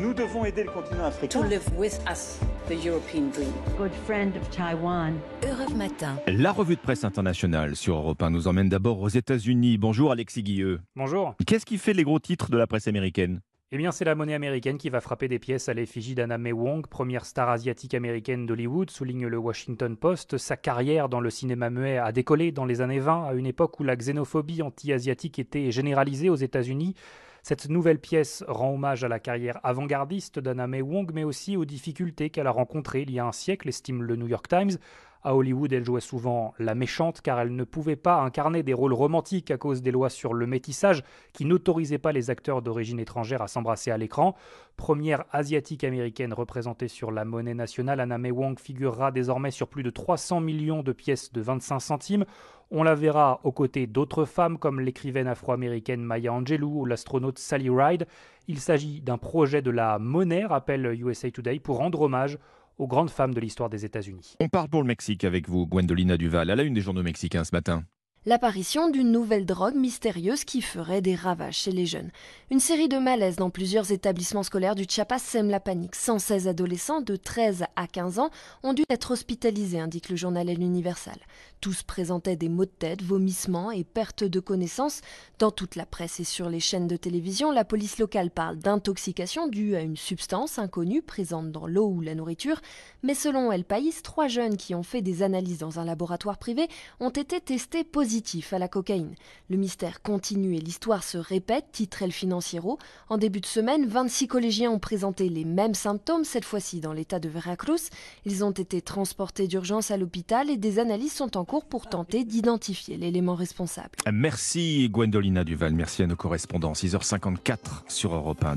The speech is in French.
Nous devons aider le continent africain. to live with us the European dream. good friend of Taiwan. Europe Matin. La revue de presse internationale sur Europe 1 nous emmène d'abord aux États-Unis. Bonjour Alexis Guilleux. Bonjour. Qu'est-ce qui fait les gros titres de la presse américaine? Eh bien, c'est la monnaie américaine qui va frapper des pièces à l'effigie d'Anna May Wong, première star asiatique américaine d'Hollywood, souligne le Washington Post. Sa carrière dans le cinéma muet a décollé dans les années 20, à une époque où la xénophobie anti-asiatique était généralisée aux États-Unis. Cette nouvelle pièce rend hommage à la carrière avant-gardiste d'Anna May Wong, mais aussi aux difficultés qu'elle a rencontrées il y a un siècle, estime le New York Times. À Hollywood, elle jouait souvent la méchante car elle ne pouvait pas incarner des rôles romantiques à cause des lois sur le métissage qui n'autorisaient pas les acteurs d'origine étrangère à s'embrasser à l'écran. Première asiatique américaine représentée sur la monnaie nationale, Anna May Wong figurera désormais sur plus de 300 millions de pièces de 25 centimes. On la verra aux côtés d'autres femmes comme l'écrivaine afro-américaine Maya Angelou ou l'astronaute Sally Ride. Il s'agit d'un projet de la monnaie, rappelle USA Today, pour rendre hommage aux grandes femmes de l'histoire des États-Unis. On part pour le Mexique avec vous, Gwendolina Duval, à la une des journaux mexicains ce matin. L'apparition d'une nouvelle drogue mystérieuse qui ferait des ravages chez les jeunes. Une série de malaises dans plusieurs établissements scolaires du Chiapas sème la panique. 116 adolescents de 13 à 15 ans ont dû être hospitalisés, indique le journal El Universal. Tous présentaient des maux de tête, vomissements et perte de connaissance. Dans toute la presse et sur les chaînes de télévision, la police locale parle d'intoxication due à une substance inconnue présente dans l'eau ou la nourriture. Mais selon El País, trois jeunes qui ont fait des analyses dans un laboratoire privé ont été testés positifs à la cocaïne. Le mystère continue et l'histoire se répète, titre El Financiero. En début de semaine, 26 collégiens ont présenté les mêmes symptômes, cette fois-ci dans l'état de Veracruz. Ils ont été transportés d'urgence à l'hôpital et des analyses sont en cours pour tenter d'identifier l'élément responsable. Merci Gwendolina Duval, merci à nos correspondants. 6h54 sur Europe 1.